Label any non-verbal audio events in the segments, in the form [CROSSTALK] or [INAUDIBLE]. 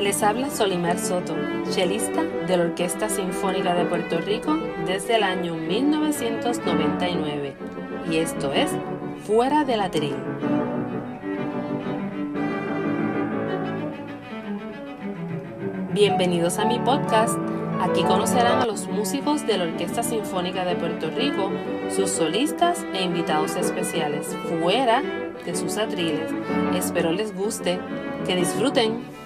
Les habla Solimar Soto, chelista de la Orquesta Sinfónica de Puerto Rico desde el año 1999 y esto es Fuera de la Tril. Bienvenidos a mi podcast. Aquí conocerán a los músicos de la Orquesta Sinfónica de Puerto Rico, sus solistas e invitados especiales, fuera de sus atriles. Espero les guste, que disfruten.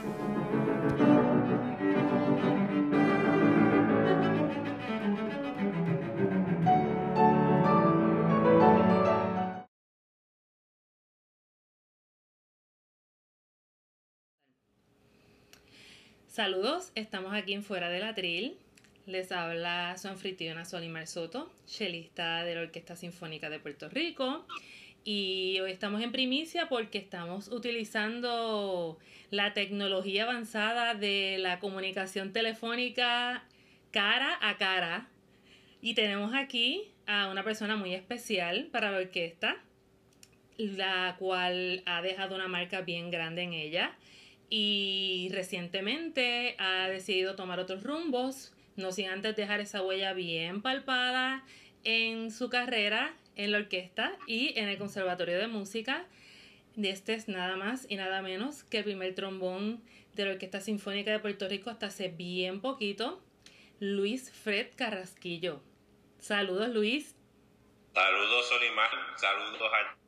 Saludos, estamos aquí en Fuera del Atril. Les habla su anfitriona Solimar Soto, chelista de la Orquesta Sinfónica de Puerto Rico. Y hoy estamos en primicia porque estamos utilizando la tecnología avanzada de la comunicación telefónica cara a cara. Y tenemos aquí a una persona muy especial para la orquesta, la cual ha dejado una marca bien grande en ella y recientemente ha decidido tomar otros rumbos, no sin antes dejar esa huella bien palpada en su carrera en la orquesta y en el Conservatorio de Música. Este es nada más y nada menos que el primer trombón de la Orquesta Sinfónica de Puerto Rico hasta hace bien poquito, Luis Fred Carrasquillo. Saludos, Luis. Saludos, Solimar. Saludos a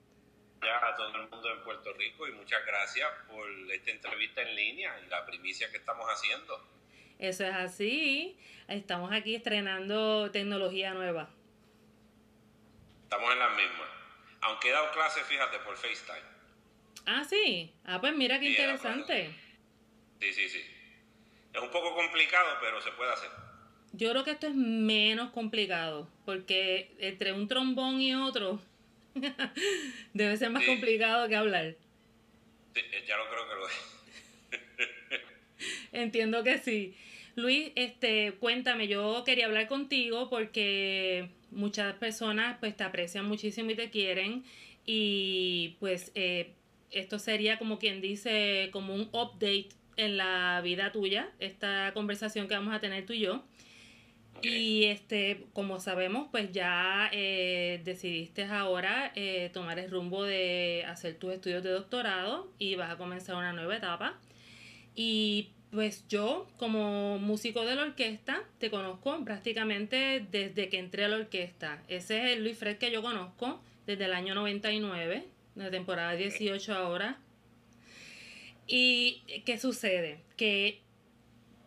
a todo el mundo en Puerto Rico y muchas gracias por esta entrevista en línea y la primicia que estamos haciendo. Eso es así. Estamos aquí estrenando tecnología nueva. Estamos en las mismas. Aunque he dado clases, fíjate, por FaceTime. Ah, sí. Ah, pues mira qué interesante. Sí, sí, sí. Es un poco complicado, pero se puede hacer. Yo creo que esto es menos complicado, porque entre un trombón y otro [LAUGHS] Debe ser más complicado que hablar. Eh, ya lo creo que lo es. [LAUGHS] Entiendo que sí. Luis, este, cuéntame, yo quería hablar contigo porque muchas personas pues te aprecian muchísimo y te quieren y pues eh, esto sería como quien dice como un update en la vida tuya, esta conversación que vamos a tener tú y yo. Y este, como sabemos, pues ya eh, decidiste ahora eh, tomar el rumbo de hacer tus estudios de doctorado y vas a comenzar una nueva etapa. Y pues yo, como músico de la orquesta, te conozco prácticamente desde que entré a la orquesta. Ese es el Luis Fred que yo conozco desde el año 99, la temporada 18 ahora. ¿Y qué sucede? Que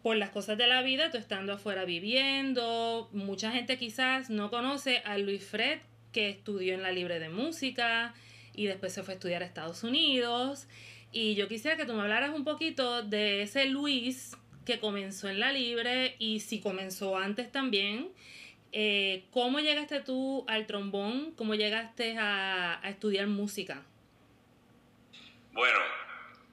por las cosas de la vida, tú estando afuera viviendo, mucha gente quizás no conoce a Luis Fred, que estudió en la Libre de Música y después se fue a estudiar a Estados Unidos. Y yo quisiera que tú me hablaras un poquito de ese Luis que comenzó en la Libre y si comenzó antes también. Eh, ¿Cómo llegaste tú al trombón? ¿Cómo llegaste a, a estudiar música? Bueno,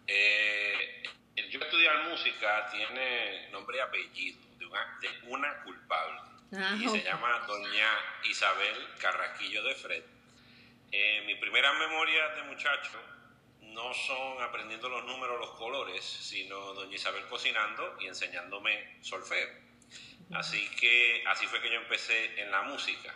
eh, yo estudiar música tiene nombre y apellido de una, de una culpable. Ah, y se llama Doña Isabel Carraquillo de Fred. Eh, mis primeras memorias de muchacho no son aprendiendo los números, los colores, sino Doña Isabel cocinando y enseñándome solfeo. Así que así fue que yo empecé en la música.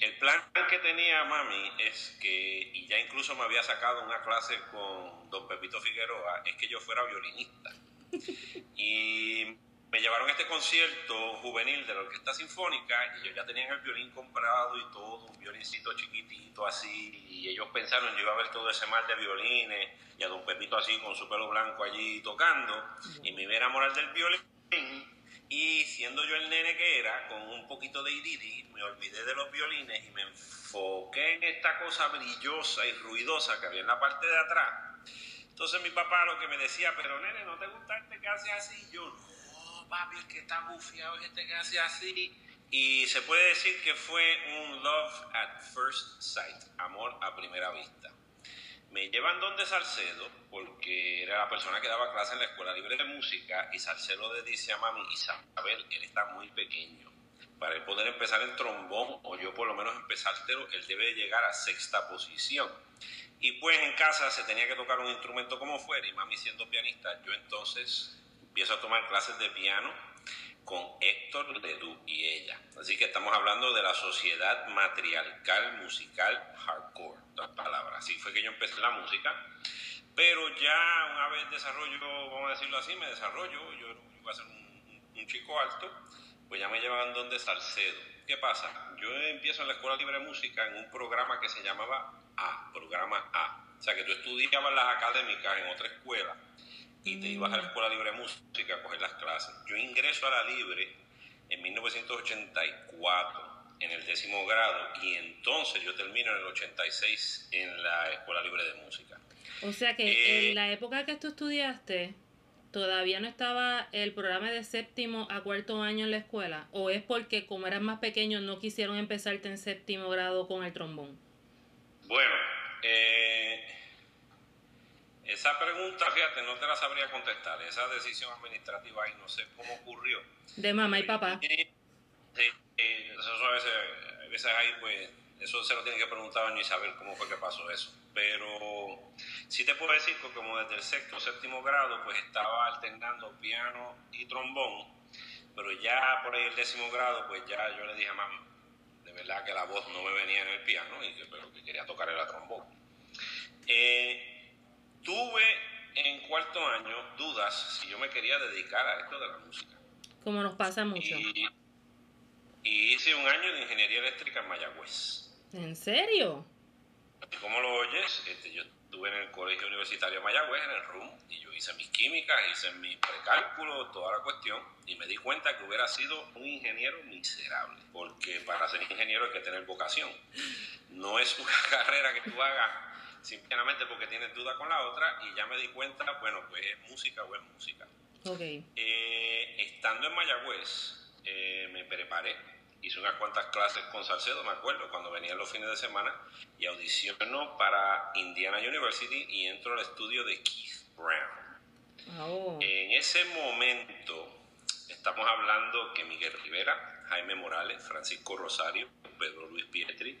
El plan que tenía mami es que, y ya incluso me había sacado una clase con don Pepito Figueroa, es que yo fuera violinista. Y me llevaron a este concierto juvenil de la Orquesta Sinfónica y yo ya tenía el violín comprado y todo, un violincito chiquitito así, y ellos pensaron yo iba a ver todo ese mal de violines y a don Pepito así con su pelo blanco allí tocando y me iba a enamorar del violín y siendo yo el nene que era, con un poquito de idili, me olvidé de los violines y me enfoqué en esta cosa brillosa y ruidosa que había en la parte de atrás. Entonces mi papá lo que me decía, pero nene, ¿no te gusta este que hace así? Yo, no, papi, es que está bufiado este que hace así. Y se puede decir que fue un love at first sight, amor a primera vista. Me llevan donde Salcedo, porque era la persona que daba clase en la Escuela Libre de Música, y Salcedo le dice a mami, Isabel, él está muy pequeño. Para él poder empezar el trombón, o yo por lo menos empezártelo, él debe llegar a sexta posición. Y pues en casa se tenía que tocar un instrumento como fuera, y mami siendo pianista, yo entonces empiezo a tomar clases de piano con Héctor Ledoux y ella. Así que estamos hablando de la sociedad matriarcal musical hardcore, dos palabras. Así fue que yo empecé la música, pero ya una vez desarrollo, vamos a decirlo así, me desarrollo, yo, iba a ser un, un, chico alto, pues ya me llevaban donde Salcedo. ¿Qué pasa? Yo empiezo en la Escuela Libre de Música en un programa que se llamaba A, programa A. O sea, que tú estudiabas las académicas en otra escuela y te ibas a la. Escuela Libre de Música a coger las clases. Yo ingreso a la Libre en 1984 en el décimo grado y entonces yo termino en el 86 en la Escuela Libre de Música. O sea que en eh, la época que tú estudiaste, todavía no estaba el programa de séptimo a cuarto año en la escuela, o es porque como eras más pequeño no quisieron empezarte en séptimo grado con el trombón. Bueno, eh, esa pregunta, fíjate, no te la sabría contestar. Esa decisión administrativa ahí no sé cómo ocurrió. De mamá y papá. Sí, eso a veces, a veces ahí, pues, eso se lo tiene que preguntar a Isabel cómo fue que pasó eso. Pero sí te puedo decir que como desde el sexto o séptimo grado, pues estaba alternando piano y trombón. Pero ya por ahí el décimo grado, pues ya yo le dije a mamá, de verdad que la voz no me venía en el piano y que, pero que quería tocar el trombón. Eh, tuve en cuarto año dudas si yo me quería dedicar a esto de la música. Como nos pasa mucho. Y, hice un año de ingeniería eléctrica en Mayagüez. ¿En serio? ¿Y cómo lo oyes? Este, yo estuve en el Colegio Universitario de Mayagüez, en el RUM, y yo hice mis químicas, hice mis precálculos, toda la cuestión, y me di cuenta que hubiera sido un ingeniero miserable, porque para ser ingeniero hay que tener vocación. No es una [LAUGHS] carrera que tú hagas simplemente porque tienes duda con la otra y ya me di cuenta, bueno, pues es música o es música. Okay. Eh, estando en Mayagüez, eh, me preparé, hice unas cuantas clases con Salcedo, me acuerdo, cuando venían los fines de semana, y audiciono para Indiana University y entro al estudio de Keith Brown. Oh. En ese momento estamos hablando que Miguel Rivera, Jaime Morales, Francisco Rosario, Pedro Luis Pietri,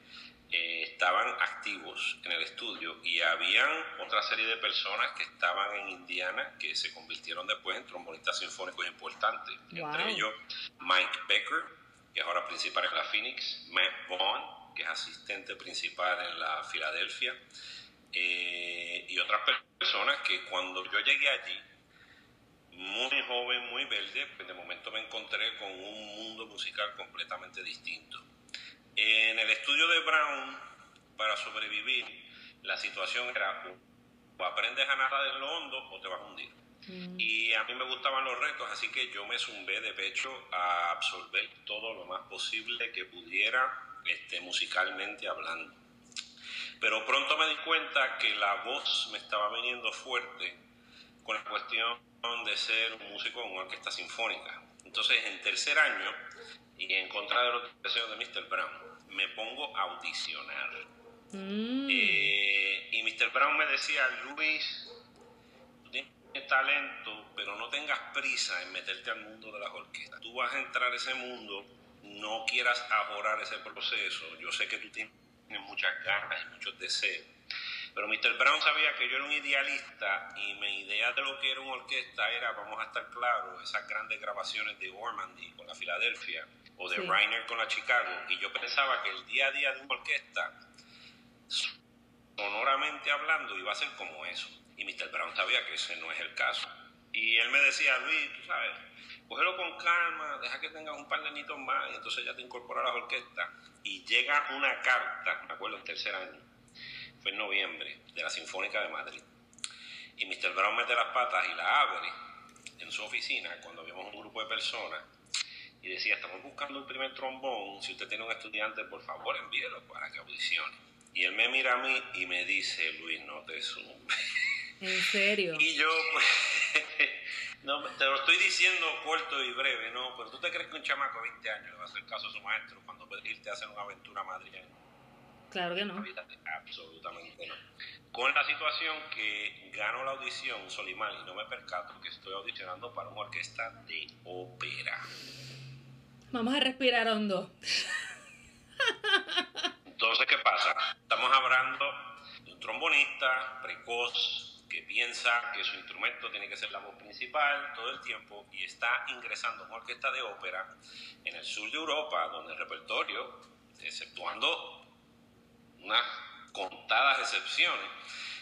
eh, estaban activos en el estudio y habían otra serie de personas que estaban en Indiana que se convirtieron después en trombonistas sinfónicos importantes. Entre ellos Mike Becker, que es ahora principal en la Phoenix, Matt Vaughn, que es asistente principal en la Filadelfia, eh, y otras personas que cuando yo llegué allí, muy joven, muy verde, pues de momento me encontré con un mundo musical completamente distinto. En el estudio de Brown, para sobrevivir, la situación era o aprendes a nadar en lo hondo o te vas a hundir. Mm. Y a mí me gustaban los retos, así que yo me zumbé de pecho a absorber todo lo más posible que pudiera este, musicalmente hablando. Pero pronto me di cuenta que la voz me estaba viniendo fuerte con la cuestión de ser un músico en una orquesta sinfónica. Entonces, en tercer año, y en contra de los deseos de Mr. Brown, me pongo a audicionar. Mm. Eh, y Mr. Brown me decía, Luis, tú tienes talento, pero no tengas prisa en meterte al mundo de las orquestas. Tú vas a entrar a ese mundo, no quieras ahorar ese proceso. Yo sé que tú tienes muchas ganas y muchos deseos. Pero Mr. Brown sabía que yo era un idealista y mi idea de lo que era una orquesta era, vamos a estar claros, esas grandes grabaciones de Ormandy con la Filadelfia o de Reiner con la Chicago. Y yo pensaba que el día a día de una orquesta, sonoramente hablando, iba a ser como eso. Y Mr. Brown sabía que ese no es el caso. Y él me decía, Luis, tú sabes, cógelo con calma, deja que tengas un par de añitos más y entonces ya te incorporas a la orquesta. Y llega una carta, me acuerdo, en tercer año, fue en noviembre, de la Sinfónica de Madrid. Y Mr. Brown mete las patas y la abre en su oficina cuando vimos un grupo de personas y decía, estamos buscando un primer trombón, si usted tiene un estudiante, por favor envíelo para que audicione. Y él me mira a mí y me dice, Luis, no te sume. ¿En serio? [LAUGHS] Y yo, pues, [LAUGHS] no, te lo estoy diciendo corto y breve, ¿no? Pero tú te crees que un chamaco de 20 años le va a hacer caso a su maestro cuando puede irte a hacer una aventura a Madrid. Claro que no. Absolutamente no. Con la situación que gano la audición Solimán y no me percato que estoy audicionando para una orquesta de ópera. Vamos a respirar hondo. [LAUGHS] Entonces, ¿qué pasa? Estamos hablando de un trombonista precoz que piensa que su instrumento tiene que ser la voz principal todo el tiempo y está ingresando a una orquesta de ópera en el sur de Europa, donde el repertorio, exceptuando unas contadas excepciones,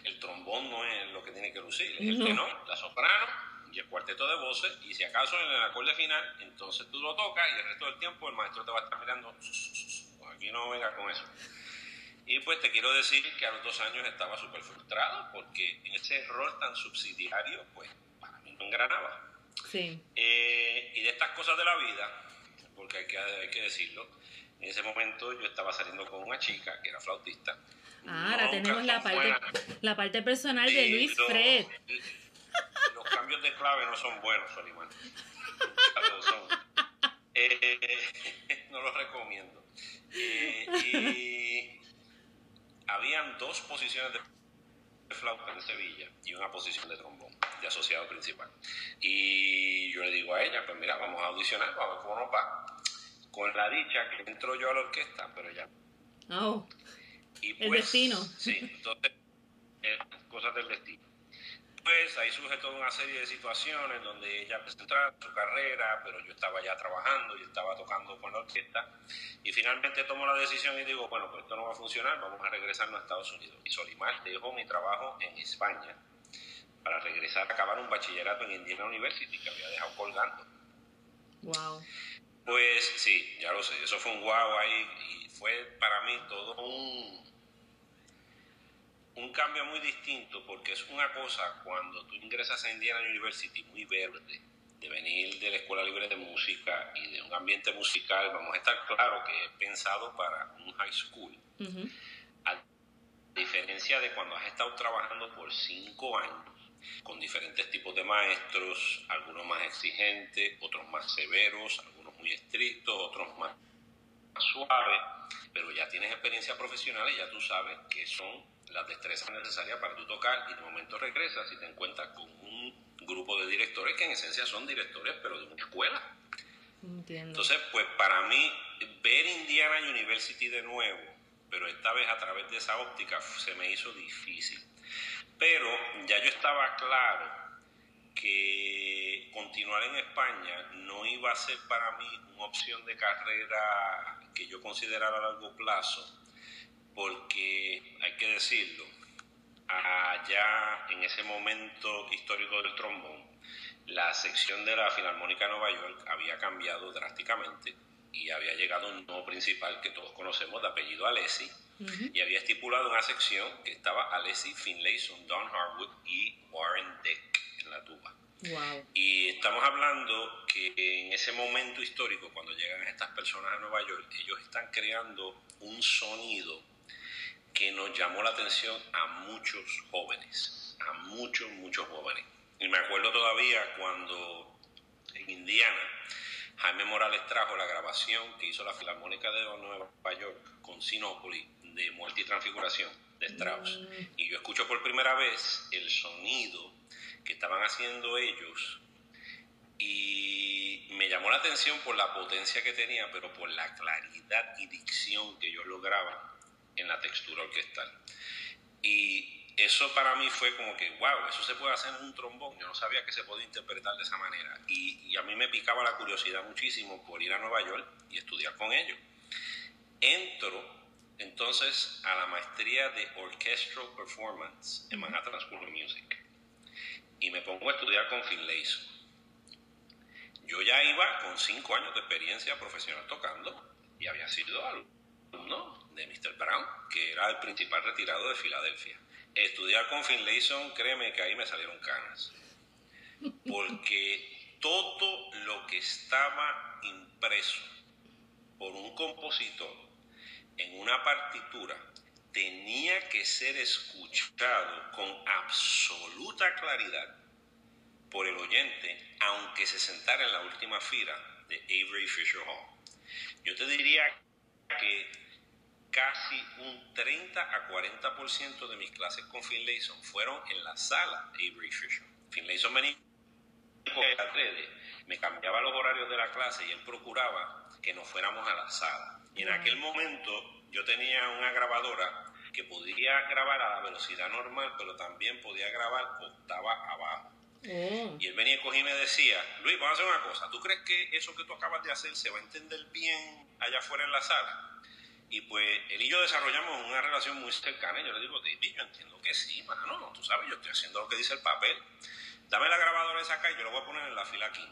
el trombón no es lo que tiene que lucir, es el tenor, la soprano y el cuarteto de voces, y si acaso en el acorde final, entonces tú lo tocas y el resto del tiempo el maestro te va a estar mirando, pues aquí no venga con eso. Y pues te quiero decir que a los dos años estaba súper frustrado porque en ese rol tan subsidiario, pues para mí no engranaba. Sí. Eh, y de estas cosas de la vida, porque hay que, hay que decirlo, en ese momento yo estaba saliendo con una chica que era flautista. Ah, ahora tenemos la parte, la parte personal de Luis Fred. Los cambios de clave no son buenos, Solimán. Eh, [LAUGHS] no los recomiendo. Eh, y habían dos posiciones de flauta en Sevilla y una posición de trombón, de asociado principal. Y yo le digo a ella, pues mira, vamos a audicionar, vamos a ver cómo nos va. Con la dicha que entro yo a la orquesta, pero ya. Oh. Y pues, el destino. Sí, entonces, eh, cosas del destino. Pues ahí surge toda una serie de situaciones donde ella empezó a su carrera, pero yo estaba ya trabajando y estaba tocando con la orquesta. Y finalmente tomo la decisión y digo, bueno, pues esto no va a funcionar, vamos a regresarnos a Estados Unidos. Y Solimar dejó mi trabajo en España para regresar a acabar un bachillerato en Indiana University que había dejado colgando. Wow. Pues sí, ya lo sé, eso fue un guau ahí y fue para mí todo un un cambio muy distinto porque es una cosa cuando tú ingresas a Indiana University muy verde, de venir de la Escuela Libre de Música y de un ambiente musical, vamos a estar claro que es pensado para un high school. A diferencia de cuando has estado trabajando por cinco años con diferentes tipos de maestros, algunos más exigentes, otros más severos, algunos muy estrictos, otros más, más suaves, pero ya tienes experiencia profesional y ya tú sabes que son las destrezas necesarias para tu tocar y de momento regresas y te encuentras con un grupo de directores que en esencia son directores pero de una escuela. Entonces, pues para mí ver Indiana University de nuevo, pero esta vez a través de esa óptica se me hizo difícil. Pero ya yo estaba claro que continuar en España no iba a ser para mí una opción de carrera que yo considerara a largo plazo porque hay que decirlo, allá en ese momento histórico del trombón, la sección de la Filarmónica de Nueva York había cambiado drásticamente y había llegado un nuevo principal que todos conocemos de apellido Alessi y había estipulado una sección que estaba Alessi, Finlayson, Don Harwood y Warren Deck en la tuba. Y estamos hablando que en ese momento histórico, cuando llegan estas personas a Nueva York, ellos están creando un sonido que nos llamó la atención a muchos jóvenes, a muchos, muchos jóvenes. Y me acuerdo todavía cuando en Indiana Jaime Morales trajo la grabación que hizo la Filarmónica de Nueva York con Sinopoli de Muerte y Transfiguración de Strauss. Mm. Y yo escucho por primera vez el sonido que estaban haciendo ellos y me llamó la atención por la potencia que tenía, pero por la claridad y dicción que ellos lograban en la textura orquestal. Y eso para mí fue como que, wow, eso se puede hacer en un trombón. Yo no sabía que se podía interpretar de esa manera. Y, a mí me picaba la curiosidad muchísimo por ir a Nueva York y estudiar con ellos. Entro entonces a la maestría de Orchestral Performance en Manhattan School of Music. Y me pongo a estudiar con Finlayson. Yo ya iba con cinco años de experiencia profesional tocando y había sido alumno de Mr. Brown, que era el principal retirado de Filadelfia. Estudiar con Finlayson, créeme que ahí me salieron canas. Porque todo lo que estaba impreso por un compositor en una partitura tenía que ser escuchado con absoluta claridad por el oyente, aunque se sentara en la última fila de Avery Fisher Hall. Yo te diría que casi un 30 a 40% de mis clases con Finlayson fueron en la sala Avery Fisher. Finlayson venía me cambiaba los horarios de la clase y él procuraba que nos fuéramos a la sala. Y en aquel momento yo tenía una grabadora que podía grabar a la velocidad normal, pero también podía grabar octava abajo. Oh. Y él venía y me decía, Luis, vamos a hacer una cosa, ¿tú crees que eso que tú acabas de hacer se va a entender bien allá afuera en la sala? Y pues él y yo desarrollamos una relación muy cercana. Y yo le digo, David, yo entiendo que sí, mano. Tú sabes, yo estoy haciendo lo que dice el papel. Dame la grabadora esa acá y yo lo voy a poner en la fila 15.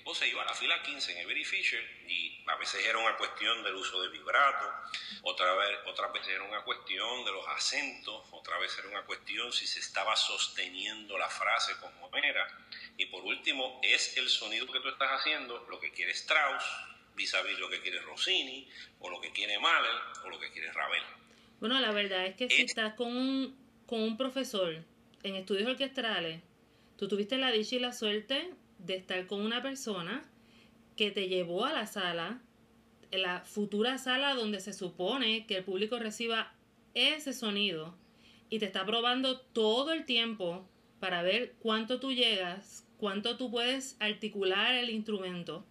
Tipo se iba a la fila 15 en Every Fisher y a veces era una cuestión del uso de vibrato, otra vez, otras veces era una cuestión de los acentos, otra vez era una cuestión si se estaba sosteniendo la frase como era. Y por último, es el sonido que tú estás haciendo lo que quiere Strauss, vis a vis lo que quiere Rossini, o lo que quiere Mahler, o lo que quiere Ravel. Bueno, la verdad es que si estás con un, con un profesor en estudios orquestales, tú tuviste la dicha y la suerte de estar con una persona que te llevó a la sala, la futura sala donde se supone que el público reciba ese sonido y te está probando todo el tiempo para ver cuánto tú llegas, cuánto tú puedes articular el instrumento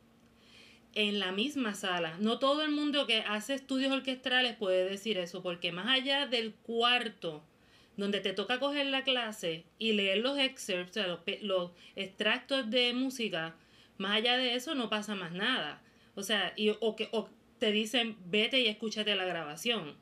en la misma sala. No todo el mundo que hace estudios orquestales puede decir eso, porque más allá del cuarto donde te toca coger la clase y leer los excerpts, o sea, los, extractos de música, más allá de eso no pasa más nada. O sea, y, o, que, o te dicen, vete y escúchate la grabación.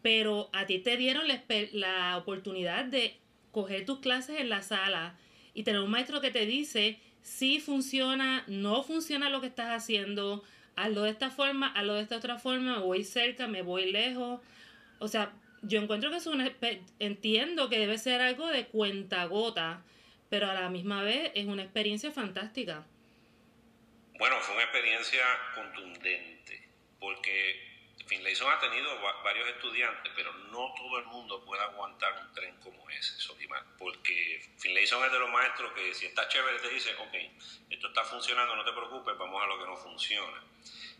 Pero a ti te dieron la, la oportunidad de coger tus clases en la sala y tener un maestro que te dice, si funciona, no funciona lo que estás haciendo, hazlo de esta forma, hazlo de esta otra forma, voy cerca, me voy lejos. O sea, yo encuentro que es una, entiendo que debe ser algo de cuenta gota, pero a la misma vez es una experiencia fantástica. Bueno, fue una experiencia contundente, porque Finlayson ha tenido varios estudiantes, pero no todo el mundo puede aguantar un tren como ese, Solimar, porque Finlayson es de los maestros que si está chévere te dice, ok, esto está funcionando, no te preocupes, vamos a lo que no funciona.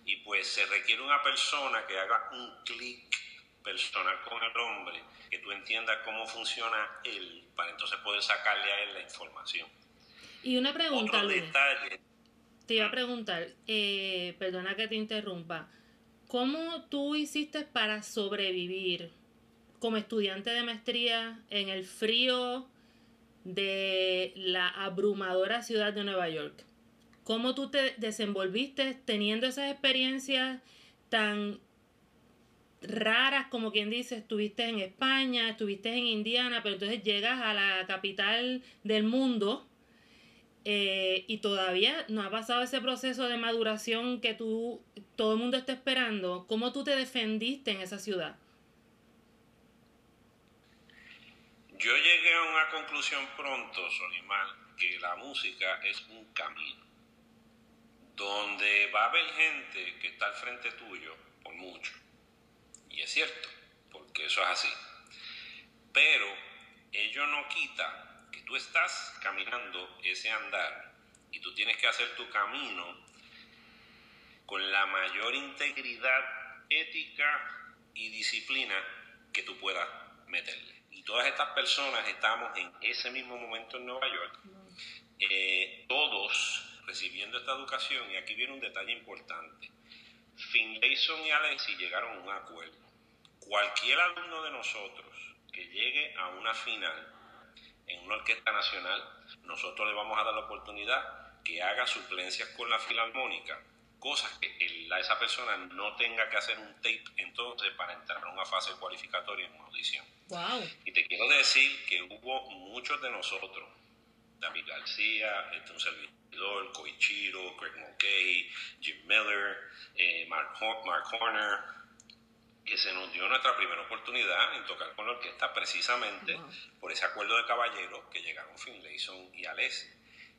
Y pues se requiere una persona que haga un clic personal con el hombre, que tú entiendas cómo funciona él, para entonces poder sacarle a él la información. Y una pregunta, Luis. Te iba a preguntar, eh, perdona que te interrumpa. ¿Cómo tú hiciste para sobrevivir como estudiante de maestría en el frío de la abrumadora ciudad de Nueva York? ¿Cómo tú te desenvolviste teniendo esas experiencias tan raras como quien dice, estuviste en España, estuviste en Indiana, pero entonces llegas a la capital del mundo eh, y todavía no ha pasado ese proceso de maduración que tú, todo el mundo está esperando. ¿Cómo tú te defendiste en esa ciudad? Yo llegué a una conclusión pronto, Solimar, que la música es un camino, donde va a haber gente que está al frente tuyo por mucho. Y es cierto, porque eso es así. Pero ello no quita tú estás caminando ese andar y tú tienes que hacer tu camino con la mayor integridad ética y disciplina que tú puedas meterle. Y todas estas personas estamos en ese mismo momento en Nueva York, eh, todos recibiendo esta educación, y aquí viene un detalle importante. Finlayson y Alexi llegaron a un acuerdo. Cualquier alumno de nosotros que llegue a una final en una orquesta nacional, nosotros le vamos a dar la oportunidad que haga suplencias con la filarmónica, cosas que esa persona no tenga que hacer un tape entonces para entrar en una fase cualificatoria en una audición. Y te quiero decir que hubo muchos de nosotros, David García, este, un servidor, Koichiro, Craig Mulcahy, Jim Miller, eh, Mark, Mark Horner, que se nos dio nuestra primera oportunidad en tocar con la orquesta precisamente por ese acuerdo de caballeros que llegaron Finlayson y Alessi.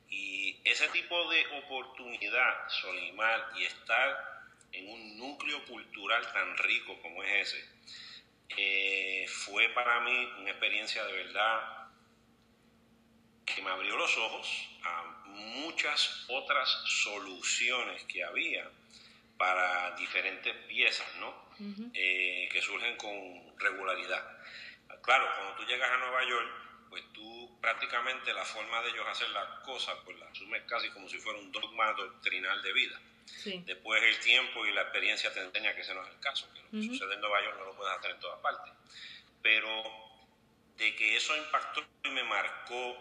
Y ese tipo de oportunidad, Solimar, y estar en un núcleo cultural tan rico como es ese, eh, fue para mí una experiencia de verdad que me abrió los ojos a muchas otras soluciones que había para diferentes piezas, ¿no? Eh, que surgen con regularidad. Claro, cuando tú llegas a Nueva York, pues tú prácticamente la forma de ellos hacer las cosas, pues la asumes casi como si fuera un dogma doctrinal de vida. Después el tiempo y la experiencia te enseña que ese no es el caso, que lo que sucede en Nueva York no lo puedes hacer en todas partes. Pero de que eso impactó y me marcó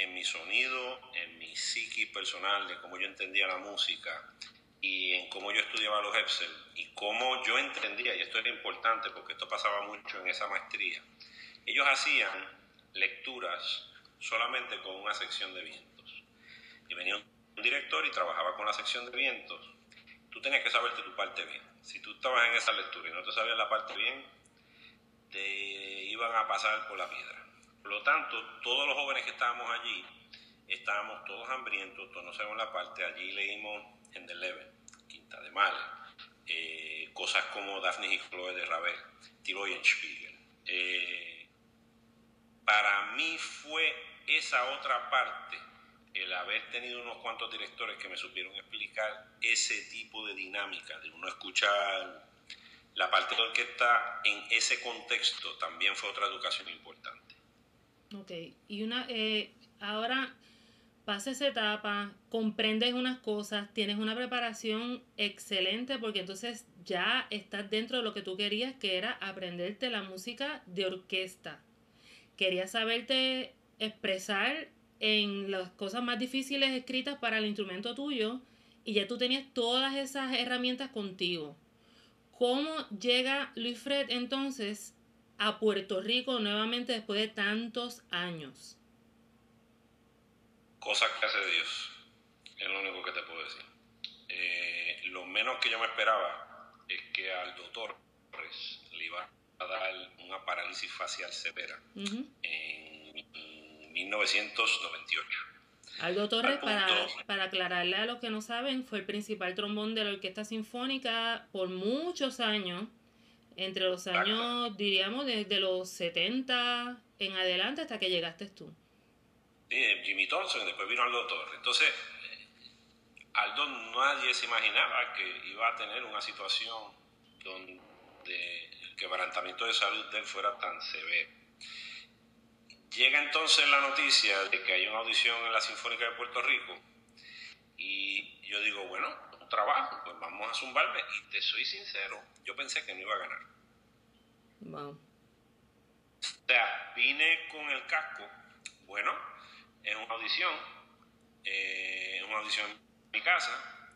en mi sonido, en mi psiquis personal, de cómo yo entendía la música y en cómo yo estudiaba los Epsel y cómo yo entendía, y esto era importante porque esto pasaba mucho en esa maestría, ellos hacían lecturas solamente con una sección de vientos. Y venía un director y trabajaba con la sección de vientos. Tú tenías que saberte tu parte bien. Si tú estabas en esa lectura y no te sabías la parte bien, te iban a pasar por la piedra. Por lo tanto, todos los jóvenes que estábamos allí, estábamos todos hambrientos, todos no sabemos la parte. Allí leímos en The Leven, Quinta de Mal, eh, cosas como Daphne y Chloe de Ravel, Tiroyenspiegel. Eh, para mí fue esa otra parte, el haber tenido unos cuantos directores que me supieron explicar ese tipo de dinámica, de uno escuchar la parte de orquesta en ese contexto, también fue otra educación importante. Ok, y una, eh, ahora pasa esa etapa, comprendes unas cosas, tienes una preparación excelente porque entonces ya estás dentro de lo que tú querías, que era aprenderte la música de orquesta. Querías saberte expresar en las cosas más difíciles escritas para el instrumento tuyo y ya tú tenías todas esas herramientas contigo. ¿Cómo llega Luis Fred entonces a Puerto Rico nuevamente después de tantos años? Cosas que hace Dios, es lo único que te puedo decir. Eh, lo menos que yo me esperaba es que al doctor Torres le iba a dar una parálisis facial severa en 1998. Aldo Torres, para, para aclararle a los que no saben, fue el principal trombón de la Orquesta Sinfónica por muchos años, entre los años, diríamos, desde los 70 en adelante hasta que llegaste tú. Jimmy Thompson, después vino Aldo Torres. Entonces, Aldo nadie se imaginaba que iba a tener una situación donde el quebrantamiento de salud de él fuera tan severo. Llega entonces la noticia de que hay una audición en la Sinfónica de Puerto Rico y yo digo, bueno, un trabajo, pues vamos a zumbarme y te soy sincero, yo pensé que no iba a ganar. Wow. O sea, vine con el casco, bueno, es una audición, eh, es una audición en mi casa,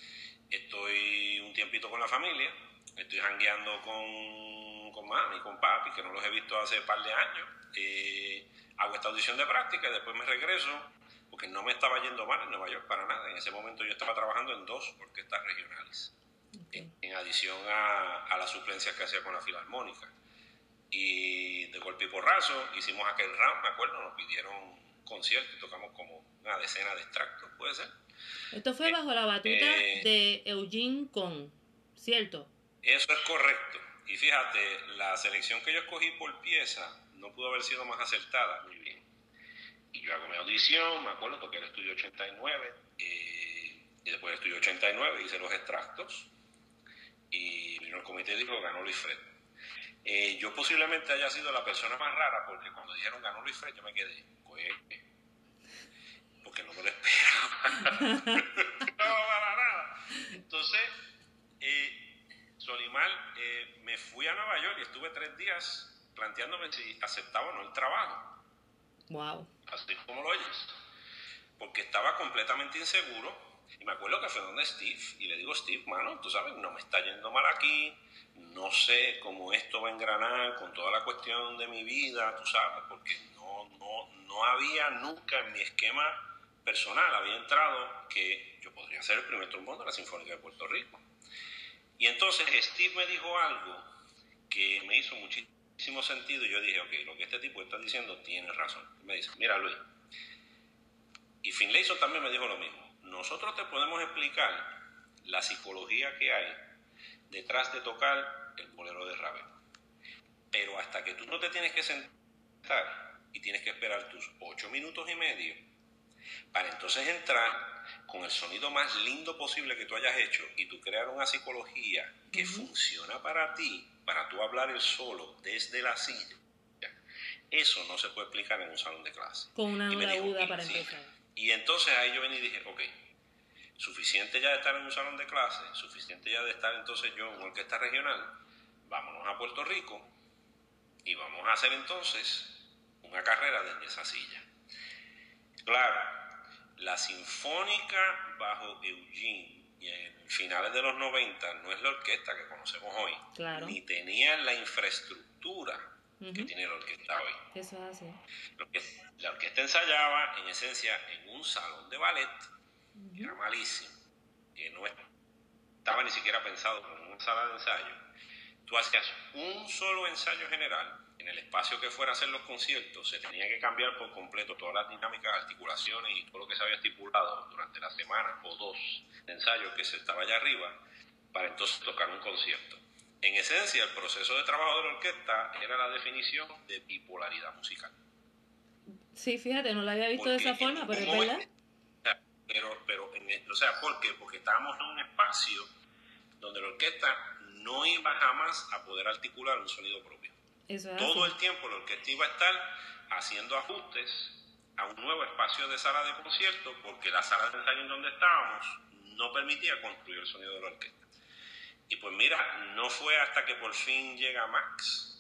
estoy un tiempito con la familia, estoy jangueando con, con mami, con papi, que no los he visto hace un par de años. Eh, hago esta audición de práctica y después me regreso porque no me estaba yendo mal en Nueva York para nada. En ese momento yo estaba trabajando en dos orquestas regionales, en, adición a, a las suplencias que hacía con la Filarmónica. Y de golpe y porrazo hicimos aquel round, me acuerdo, nos pidieron concierto y tocamos como una decena de extractos, ¿puede ser? Esto fue bajo la batuta eh, de Eugene Con, ¿cierto? Eso es correcto. Y fíjate, la selección que yo escogí por pieza no pudo haber sido más acertada, muy bien. Y yo hago mi audición, me acuerdo, toqué el estudio 89, eh, y después del estudio 89 hice los extractos, y vino el comité y dijo, ganó Luis Fred. Eh, yo posiblemente haya sido la persona más rara, porque cuando dijeron ganó Luis Fred, yo me quedé, porque no me lo esperaba. [LAUGHS] no, para nada. Entonces, eh, Solimar, eh, me fui a Nueva York y estuve tres días planteándome si aceptaba o no el trabajo. Wow. Así como lo oyes. Porque estaba completamente inseguro. Y me acuerdo que fue donde Steve y le digo, Steve, mano, tú sabes, no me está yendo mal aquí. No sé cómo esto va a engranar con toda la cuestión de mi vida, tú sabes, porque no, no, no había nunca en mi esquema personal, había entrado que yo podría ser el primer trombón de la Sinfónica de Puerto Rico. Y entonces Steve me dijo algo que me hizo muchísimo sentido y yo dije, ok, lo que este tipo está diciendo tiene razón. Me dice, mira Luis, y Finlayson también me dijo lo mismo, nosotros te podemos explicar la psicología que hay detrás de tocar el bolero de Ravel, pero hasta que tú no te tienes que sentar y tienes que esperar tus ocho minutos y medio para entonces entrar con el sonido más lindo posible que tú hayas hecho y tú crear una psicología que funciona para ti, para tú hablar el solo desde la silla, Eso no se puede explicar en un salón de clase. Con una aguda para empezar. Y entonces ahí yo vení y dije, ok, suficiente ya de estar en un salón de clase, suficiente ya de estar entonces yo en orquesta regional, vámonos a Puerto Rico y vamos a hacer entonces una carrera desde esa silla. Claro, la sinfónica bajo Eugene y en finales de los 90 no es la orquesta que conocemos hoy, ni tenía la infraestructura que tiene la orquesta hoy. Eso es así. La orquesta ensayaba en esencia en un salón de ballet, que era malísimo, que no estaba ni siquiera pensado como una sala de ensayo. Tú hacías un solo ensayo general en el espacio que fuera a hacer los conciertos se tenía que cambiar por completo todas las dinámicas, articulaciones y todo lo que se había estipulado durante la semana o dos de ensayo que se estaba allá arriba para entonces tocar un concierto. En esencia, el proceso de trabajo de la orquesta era la definición de bipolaridad musical. Sí, fíjate, no la había visto de esa forma, pero es verdad. Pero, pero o sea, ¿por qué? Porque estábamos en un espacio donde la orquesta no iba jamás a poder articular un sonido propio. Todo el tiempo la orquesta iba a estar haciendo ajustes a un nuevo espacio de sala de concierto porque la sala de ensayo en donde estábamos no permitía construir el sonido de la orquesta. Y pues mira, no fue hasta que por fin llega Max,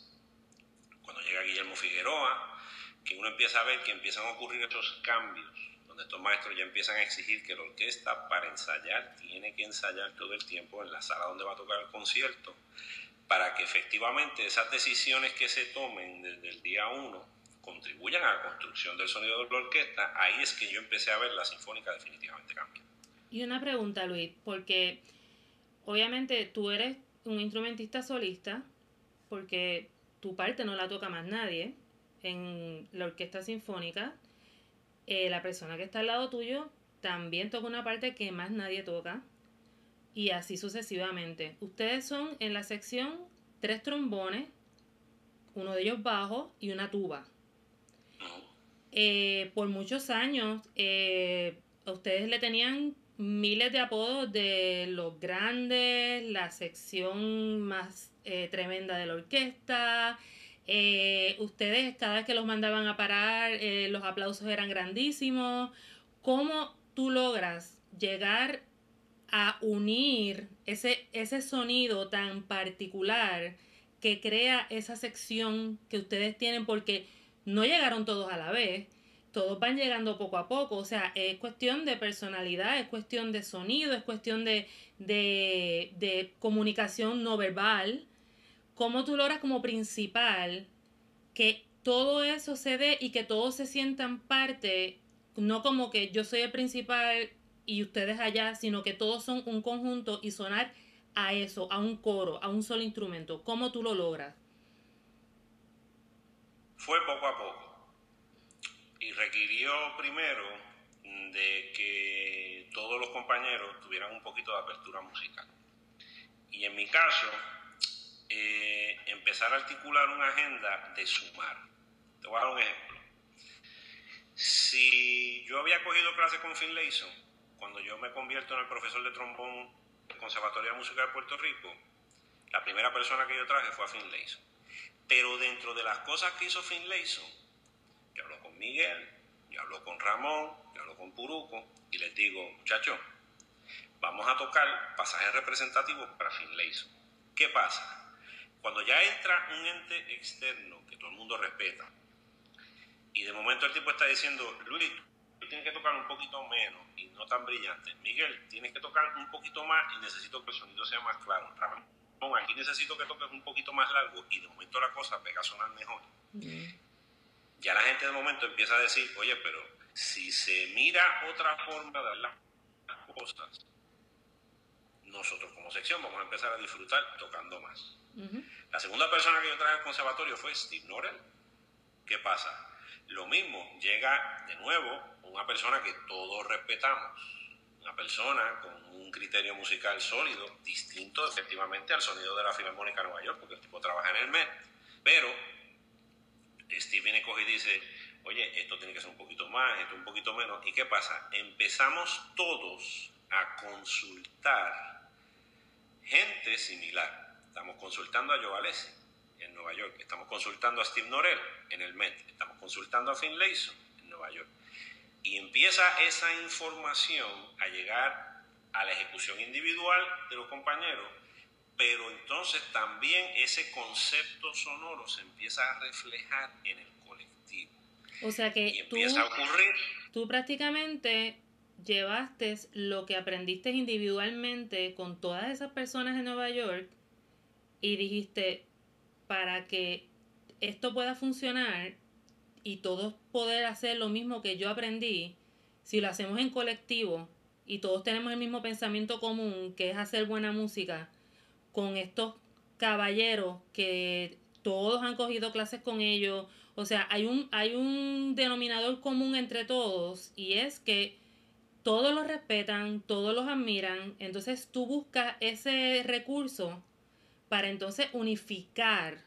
cuando llega Guillermo Figueroa, que uno empieza a ver que empiezan a ocurrir estos cambios, donde estos maestros ya empiezan a exigir que la orquesta para ensayar tiene que ensayar todo el tiempo en la sala donde va a tocar el concierto para que efectivamente esas decisiones que se tomen desde el día uno contribuyan a la construcción del sonido de la orquesta, ahí es que yo empecé a ver la sinfónica definitivamente cambiar. Y una pregunta, Luis, porque obviamente tú eres un instrumentista solista, porque tu parte no la toca más nadie en la orquesta sinfónica. Eh, la persona que está al lado tuyo también toca una parte que más nadie toca y así sucesivamente. Ustedes son en la sección tres trombones, uno de ellos bajo y una tuba. Eh, por muchos años, eh, ustedes le tenían miles de apodos de los grandes, la sección más tremenda de la orquesta. Ustedes cada vez que los mandaban a parar, los aplausos eran grandísimos. ¿Cómo tú logras llegar a unir ese, ese sonido tan particular que crea esa sección que ustedes tienen porque no llegaron todos a la vez, todos van llegando poco a poco, o sea, es cuestión de personalidad, es cuestión de sonido, es cuestión de, de, de comunicación no verbal, cómo tú logras como principal que todo eso se dé y que todos se sientan parte, no como que yo soy el principal y ustedes allá, sino que todos son un conjunto y sonar a eso, a un coro, a un solo instrumento. ¿Cómo tú lo logras? Fue poco a poco. Y requirió primero de que todos los compañeros tuvieran un poquito de apertura musical. Y en mi caso, eh, empezar a articular una agenda de sumar. Te voy a dar un ejemplo. Si yo había cogido clase con Finlayson, cuando yo me convierto en el profesor de trombón del Conservatorio de Música de Puerto Rico, la primera persona que yo traje fue a Finlayson. Pero dentro de las cosas que hizo Finlayson, yo hablo con Miguel, yo hablo con Ramón, yo hablo con Puruco y les digo, muchachos, vamos a tocar pasajes representativos para Finlayson. ¿Qué pasa? Cuando ya entra un ente externo que todo el mundo respeta, y de momento el tipo está diciendo, Luis, tienes que tocar un poquito menos y no tan brillante. Miguel, tienes que tocar un poquito más y necesito que el sonido sea más claro. Ramón, aquí necesito que toques un poquito más largo y de momento la cosa pega a sonar mejor. Ya la gente de momento empieza a decir, oye, pero si se mira otra forma de las cosas, nosotros como sección vamos a empezar a disfrutar tocando más. La segunda persona que yo traje al conservatorio fue Steve Norell. ¿Qué pasa? Lo mismo, llega de nuevo una persona que todos respetamos, una persona con un criterio musical sólido, distinto efectivamente al sonido de la Filarmónica de Nueva York, porque el tipo trabaja en el MED, pero Steve viene coge y dice, oye, esto tiene que ser un poquito más, esto un poquito menos, ¿y qué pasa? Empezamos todos a consultar gente similar. Estamos consultando a Jovalesi, en Nueva York, estamos consultando a Steve Norell en el Met, estamos consultando a Finn Layson en Nueva York. Y empieza esa información a llegar a la ejecución individual de los compañeros, pero entonces también ese concepto sonoro se empieza a reflejar en el colectivo. O sea que tú, a ocurrir. Tú prácticamente llevaste lo que aprendiste individualmente con todas esas personas en Nueva York y dijiste, para que esto pueda funcionar y todos poder hacer lo mismo que yo aprendí, si lo hacemos en colectivo y todos tenemos el mismo pensamiento común, que es hacer buena música, con estos caballeros que todos han cogido clases con ellos, o sea, hay un, hay un denominador común entre todos y es que todos los respetan, todos los admiran, entonces tú buscas ese recurso para entonces unificar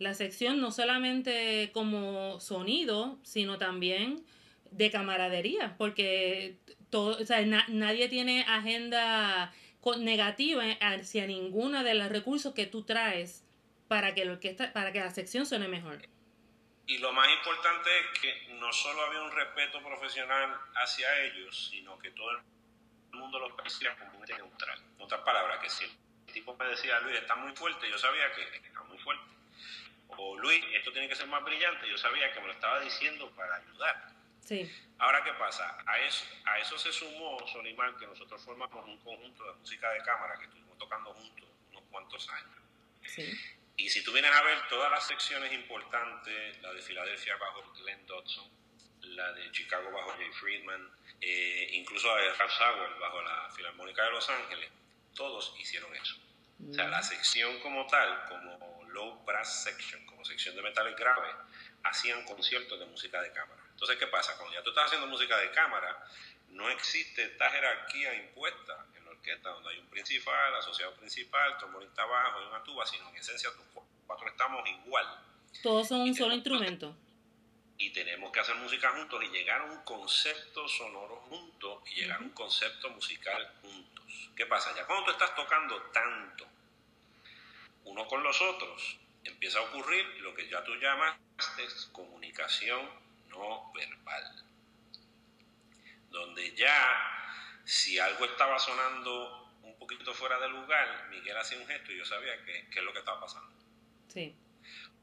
la sección no solamente como sonido, sino también de camaradería, porque todo, o sea, nadie tiene agenda negativa hacia ninguno de los recursos que tú traes para que, lo que para que la sección suene mejor. Y lo más importante es que no solo había un respeto profesional hacia ellos, sino que todo el mundo los parecía como un neutral. En otras que si el tipo me decía, Luis, está muy fuerte, yo sabía que está muy fuerte. O Luis, esto tiene que ser más brillante, yo sabía que me lo estaba diciendo para ayudar. Sí. Ahora, ¿qué pasa? A eso, a eso se sumó, Solimar, que nosotros formamos un conjunto de música de cámara que estuvimos tocando juntos unos cuantos años. Sí. Y si tú vienes a ver todas las secciones importantes, la de Filadelfia bajo Glenn Dodson, la de Chicago bajo Jay Friedman, eh, incluso la de Ralph Sauer bajo la Filarmónica de Los Ángeles, todos hicieron eso. O sea, la mm. sección como tal, como Low Brass Section, como sección de metales graves, hacían conciertos de música de cámara. Entonces, ¿qué pasa? Cuando ya tú estás haciendo música de cámara, no existe esta jerarquía impuesta donde hay un principal, asociado principal, trombonista bajo y una tuba, sino en esencia los cuatro estamos igual. Todos son un solo instrumento. Y tenemos que hacer música juntos y llegar a un concepto sonoro juntos y llegar a un concepto musical juntos. ¿Qué pasa? Ya cuando tú estás tocando tanto, uno con los otros, empieza a ocurrir lo que ya tú llamas comunicación no verbal. Donde ya si algo estaba sonando un poquito fuera de lugar, Miguel hacía un gesto y yo sabía qué es lo que estaba pasando. Sí.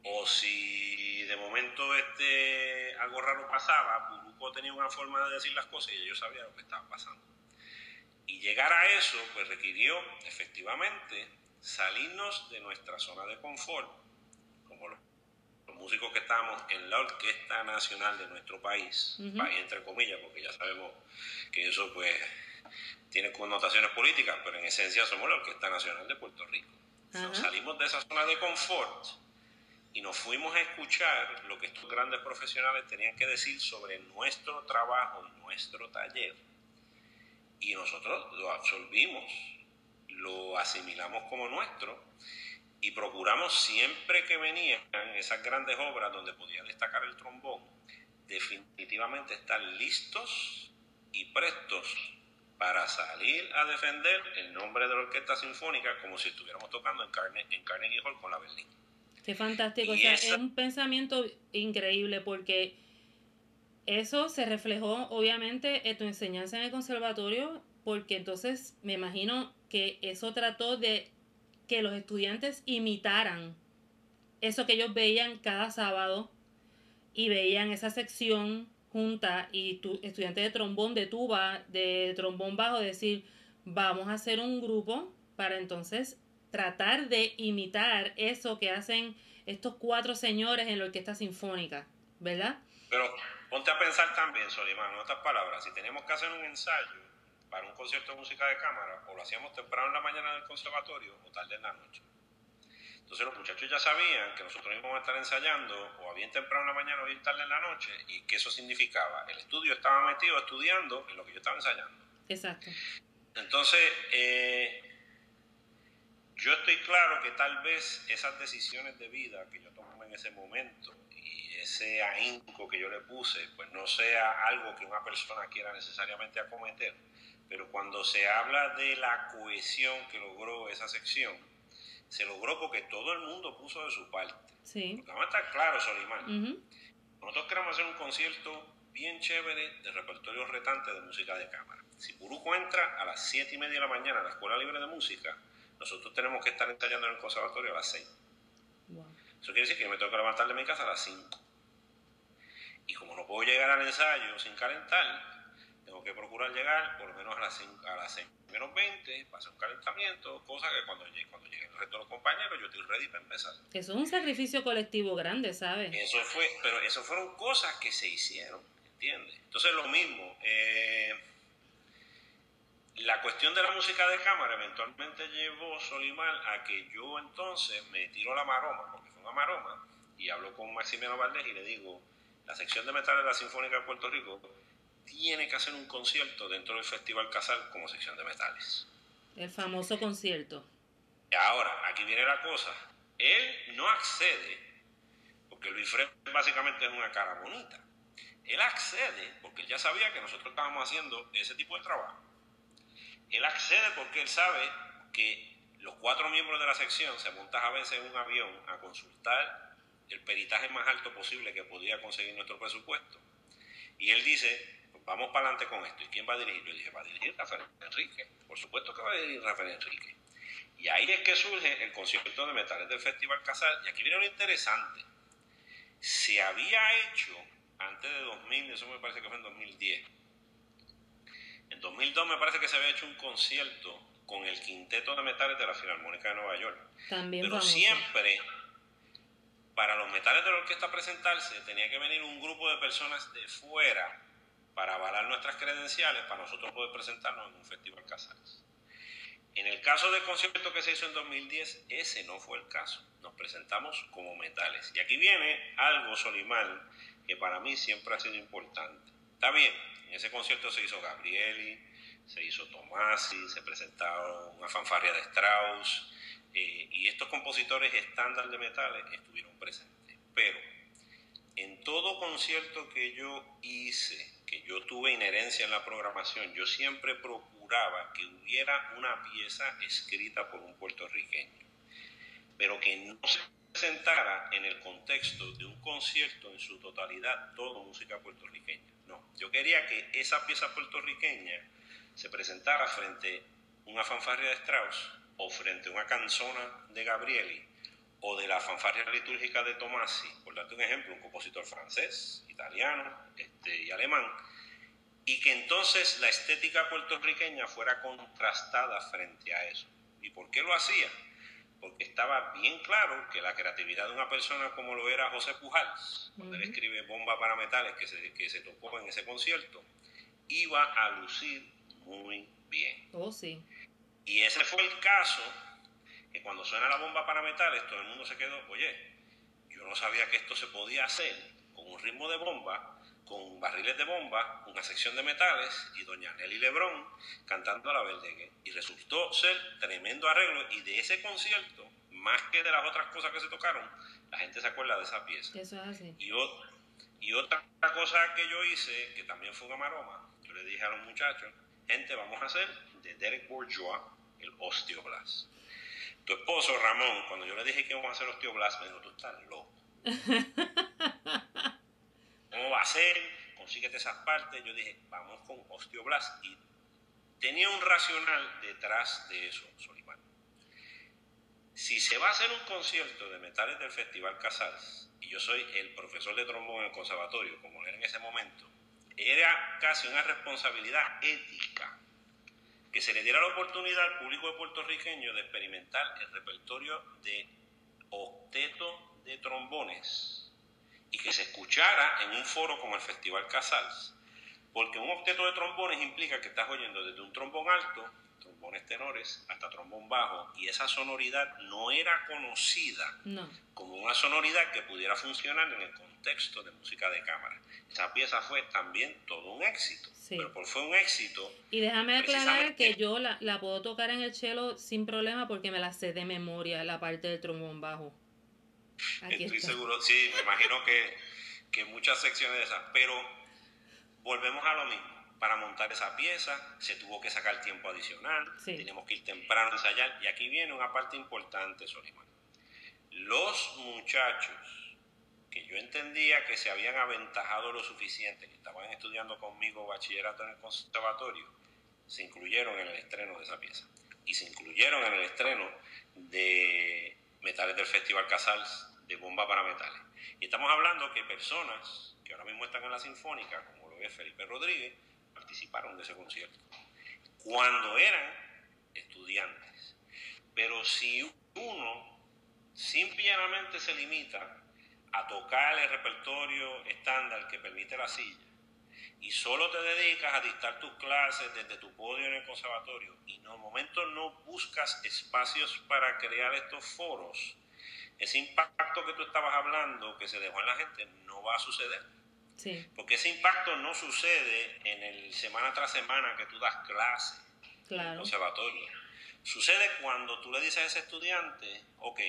O si de momento este algo raro pasaba, Puruco tenía una forma de decir las cosas y yo sabía lo que estaba pasando. Y llegar a eso, pues requirió efectivamente salirnos de nuestra zona de confort, como los, músicos que estábamos en la Orquesta Nacional de nuestro país, país entre comillas, porque ya sabemos que eso pues tiene connotaciones políticas, pero en esencia somos la Orquesta Nacional de Puerto Rico. salimos de esa zona de confort y nos fuimos a escuchar lo que estos grandes profesionales tenían que decir sobre nuestro trabajo y nuestro taller. Y nosotros lo absorbimos, lo asimilamos como nuestro y procuramos siempre que venían esas grandes obras donde podía destacar el trombón, definitivamente estar listos y prestos para salir a defender el nombre de la Orquesta Sinfónica como si estuviéramos tocando en, carne, en Carnegie Hall con la Berlín. Qué fantástico, o sea, es un pensamiento increíble porque eso se reflejó obviamente en tu enseñanza en el conservatorio porque entonces me imagino que eso trató de que los estudiantes imitaran eso que ellos veían cada sábado y veían esa sección junta y tu estudiante de trombón, de tuba, de trombón bajo, decir, vamos a hacer un grupo para entonces tratar de imitar eso que hacen estos cuatro señores en la orquesta sinfónica, ¿verdad? Pero ponte a pensar también, Solimán, en otras palabras, si tenemos que hacer un ensayo para un concierto de música de cámara, o lo hacíamos temprano en la mañana en el conservatorio o tarde en la noche. Entonces los muchachos ya sabían que nosotros íbamos a estar ensayando o bien temprano en la mañana o bien tarde en la noche y que eso significaba. El estudio estaba metido estudiando en lo que yo estaba ensayando. Exacto. Entonces, eh, yo estoy claro que tal vez esas decisiones de vida que yo tomé en ese momento ese ahínco que yo le puse, pues no sea algo que una persona quiera necesariamente acometer. Pero cuando se habla de la cohesión que logró esa sección, se logró porque todo el mundo puso de su parte. Sí. Porque vamos a estar claros, Solimán. Nosotros queremos hacer un concierto bien chévere de repertorio retante de música de cámara. Si Puruco entra a las 7 y media de la mañana a la Escuela Libre de Música, nosotros tenemos que estar ensayando en el conservatorio a las 6. Eso quiere decir que yo me tengo que levantar de mi casa a las 5. Y como no puedo llegar al ensayo sin calentar, tengo que procurar llegar por lo menos a las 5, a las 6 menos 20, para hacer un calentamiento, cosa que cuando cuando llegue el resto de los compañeros yo estoy ready para empezar. Eso es un sacrificio colectivo grande, ¿sabes? Eso fue, pero eso fueron cosas que se hicieron, ¿entiendes? Entonces lo mismo, eh, la cuestión de la música de cámara eventualmente llevó Solimar a que yo entonces me tiro la maroma, porque fue una maroma, y hablo con Maximiano Valdés y le digo, la sección de metales de la Sinfónica de Puerto Rico tiene que hacer un concierto dentro del Festival Casal como sección de metales. El famoso concierto. Ahora, aquí viene la cosa. Él no accede, porque Luis Fred básicamente es una cara bonita. Él accede porque él ya sabía que nosotros estábamos haciendo ese tipo de trabajo. Él accede porque él sabe que los cuatro miembros de la sección se montan a veces en un avión a consultar el peritaje más alto posible que podía conseguir nuestro presupuesto. Y él dice, pues vamos para adelante con esto. ¿Y quién va a dirigir? Yo dije, va a dirigir Rafael Enrique. Por supuesto que va a dirigir Rafael Enrique. Y ahí es que surge el concierto de metales del Festival Casal. Y aquí viene lo interesante. Se había hecho antes de 2000, eso me parece que fue en 2010, en 2002 me parece que se había hecho un concierto con el quinteto de metales de la Filarmónica de Nueva York. También Pero siempre, para los metales de la orquesta presentarse, tenía que venir un grupo de personas de fuera para avalar nuestras credenciales para nosotros poder presentarnos en un festival Casales. En el caso del concierto que se hizo en 2010, ese no fue el caso. Nos presentamos como metales. Y aquí viene algo, Solimán, que para mí siempre ha sido importante. Está bien, en ese concierto se hizo Gabrieli, se hizo Tomasi, se presentaron una fanfarria de Strauss, eh, y estos compositores estándar de metales estuvieron presentes. Pero en todo concierto que yo hice, que yo tuve inherencia en la programación, yo siempre procuraba que hubiera una pieza escrita por un puertorriqueño, pero que no se presentara en el contexto de un concierto en su totalidad, todo música puertorriqueña. No, yo quería que esa pieza puertorriqueña se presentara frente a una fanfarria de Strauss o frente a una canzona de Gabrieli o de la fanfarria litúrgica de Tomasi, por darte un ejemplo, un compositor francés, italiano este, y alemán, y que entonces la estética puertorriqueña fuera contrastada frente a eso. ¿Y por qué lo hacía? porque estaba bien claro que la creatividad de una persona como lo era José Pujals, cuando él escribe Bomba para Metales, que se, que se tocó en ese concierto, iba a lucir muy bien. Oh, sí. Y ese fue el caso que cuando suena la bomba para metales, todo el mundo se quedó, oye, yo no sabía que esto se podía hacer con un ritmo de bomba con barriles de bomba, una sección de metales y doña Nelly Lebrón cantando a la Verdegue. Y resultó ser tremendo arreglo y de ese concierto, más que de las otras cosas que se tocaron, la gente se acuerda de esa pieza. Eso es así. Y, y otra cosa que yo hice, que también fue una maroma, yo le dije a los muchachos, gente, vamos a hacer de Derek Bourgeois el osteoblast. Tu esposo, Ramón, cuando yo le dije que íbamos a hacer osteoblast, me dijo, tú estás loco. [LAUGHS] ¿Cómo va a ser? Consíguete esas partes. Yo dije, vamos con osteoblast. Y tenía un racional detrás de eso, Solimán. Si se va a hacer un concierto de metales del Festival Casals, y yo soy el profesor de trombón en el conservatorio, como era en ese momento, era casi una responsabilidad ética que se le diera la oportunidad al público puertorriqueño de experimentar el repertorio de octeto de trombones y que se escuchara en un foro como el Festival Casals. Porque un octeto de trombones implica que estás oyendo desde un trombón alto, trombones tenores, hasta trombón bajo, y esa sonoridad no era conocida como una sonoridad que pudiera funcionar en el contexto de música de cámara. Esa pieza fue también todo un éxito, pero por fue un éxito. Y déjame aclarar que yo la, la puedo tocar en el cello sin problema porque me la sé de memoria, la parte del trombón bajo. Estoy seguro, sí, me imagino que, que muchas secciones de esas, pero volvemos a lo mismo. Para montar esa pieza, se tuvo que sacar tiempo adicional, tenemos que ir temprano a ensayar, y aquí viene una parte importante, Solimán. Los muchachos que yo entendía que se habían aventajado lo suficiente, que estaban estudiando conmigo bachillerato en el conservatorio, se incluyeron en el estreno de esa pieza. Y se incluyeron en el estreno de Metales del Festival Casals, de Bomba para Metales. Y estamos hablando que personas que ahora mismo están en la Sinfónica, como lo es Felipe Rodríguez, participaron de ese concierto. Cuando eran estudiantes. Pero si uno simplemente se limita a tocar el repertorio estándar que permite la silla y solo te dedicas a dictar tus clases desde tu podio en el conservatorio y en el momento no buscas espacios para crear estos foros, ese impacto que tú estabas hablando que se dejó en la gente no va a suceder. Porque ese impacto no sucede en el semana tras semana que tú das clases en el conservatorio. Sucede cuando tú le dices a ese estudiante, ok,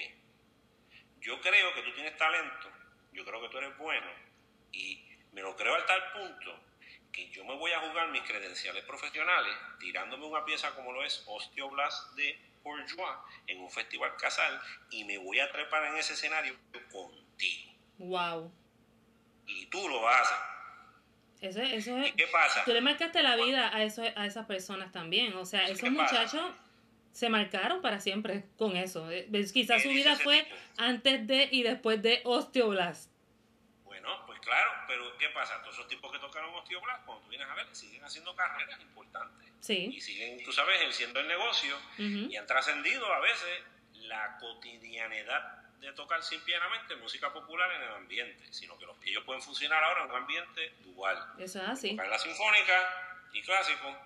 yo creo que tú tienes talento, yo creo que tú eres bueno, y me lo creo al tal punto que yo me voy a jugar mis credenciales profesionales tirándome una pieza como lo es Osteoblast de Bourgeois en un festival casal y me voy a trepar en ese escenario contigo. Wow. Y tú lo haces. Eso, eso es, qué pasa? Tú le marcaste la vida a, eso, a esas personas también. O sea, esos muchachos se marcaron para siempre con eso. Eh, quizás su vida fue antes de y después de Osteoblast. Bueno, pues claro, pero ¿qué pasa? Todos esos tipos que tocaron Osteoblast, cuando tú vienes a ver, siguen haciendo carreras importantes. Sí. Y siguen, tú sabes, enciendo el negocio y han trascendido a veces la cotidianidad de tocar simplemente música popular en el ambiente, sino que los, ellos pueden funcionar ahora en un ambiente dual. Eso es así. Tocar la sinfónica y clásico,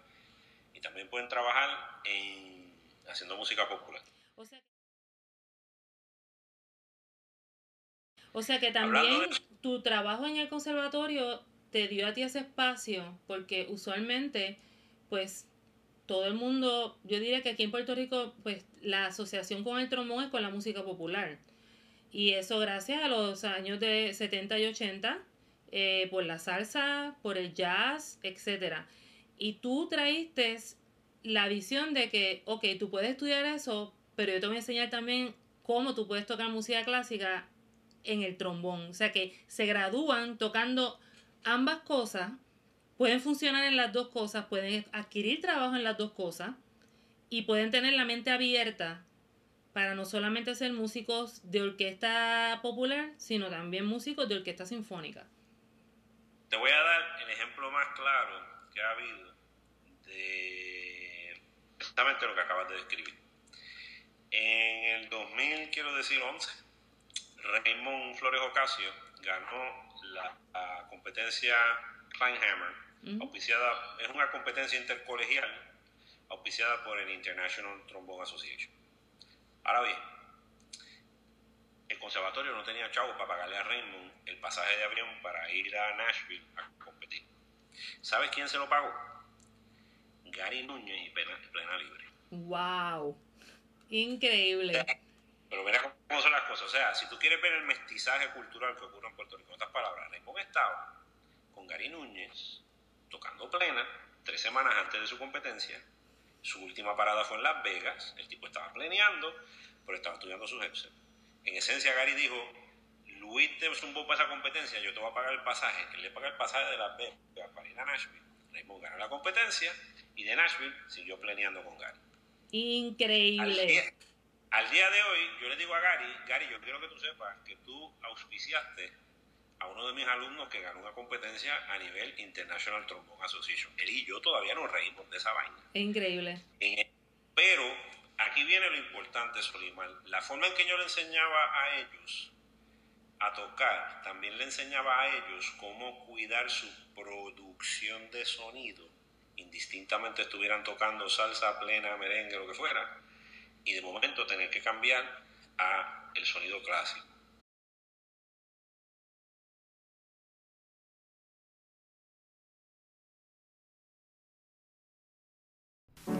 y también pueden trabajar en haciendo música popular. O sea, que también tu trabajo en el conservatorio te dio a ti ese espacio, porque usualmente, pues, todo el mundo, yo diría que aquí en Puerto Rico, pues, la asociación con el trombón es con la música popular. Y eso gracias a los años de 70 y 80, eh, por la salsa, por el jazz, etc. Y tú traíste la visión de que, ok, tú puedes estudiar eso, pero yo te voy a enseñar también cómo tú puedes tocar música clásica en el trombón. O sea que se gradúan tocando ambas cosas, pueden funcionar en las dos cosas, pueden adquirir trabajo en las dos cosas y pueden tener la mente abierta para no solamente ser músicos de orquesta popular, sino también músicos de orquesta sinfónica. Te voy a dar el ejemplo más claro que ha habido de exactamente lo que acabas de describir. En el 2000, quiero decir 11, Raymond Flores Ocasio ganó la, competencia Kleinhammer, es una competencia intercolegial auspiciada por el International Trombone Association. Ahora bien, el conservatorio no tenía chavo para pagarle a Raymond el pasaje de avión para ir a Nashville a competir. ¿Sabes quién se lo pagó? Gary Núñez y plena, Libre. ¡Wow! Increíble. Pero mira cómo son las cosas. O sea, si tú quieres ver el mestizaje cultural que ocurre en Puerto Rico, en otras palabras, Raymond estaba con Gary Núñez tocando plena tres semanas antes de su competencia su última parada fue en Las Vegas, el tipo estaba planeando, pero estaba estudiando su jefe. En esencia, Gary dijo, Luis te zumbó para esa competencia, yo te voy a pagar el pasaje. Él le paga el pasaje de Las Vegas para ir a Nashville. Raymond ganó la competencia y de Nashville siguió planeando con Gary. Increíble. al día de hoy, yo le digo a Gary, Gary, yo quiero que tú sepas que tú auspiciaste a uno de mis alumnos que ganó una competencia a nivel International Trombone Association. Él y yo todavía nos reímos de esa vaina. Increíble. pero aquí viene lo importante, Solimar. La forma en que yo le enseñaba a ellos a tocar, también le enseñaba a ellos cómo cuidar su producción de sonido, indistintamente estuvieran tocando salsa plena, merengue, lo que fuera, y de momento tener que cambiar a el sonido clásico.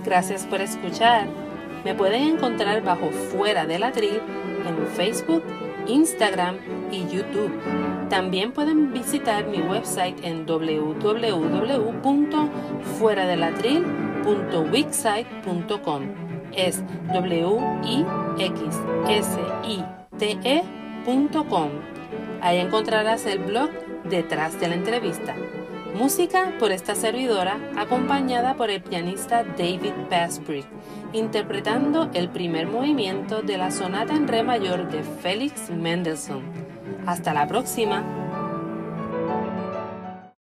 Gracias por escuchar. Me pueden encontrar bajo Fuera del Atril en Facebook, Instagram y YouTube. También pueden visitar mi website en www.fueradelatril.wixsite.com. Es w i x s i t e.com. Ahí encontrarás el blog detrás de la entrevista. Música por esta servidora acompañada por el pianista David Basbrick, interpretando el primer movimiento de la sonata en re mayor de Félix Mendelssohn. Hasta la próxima.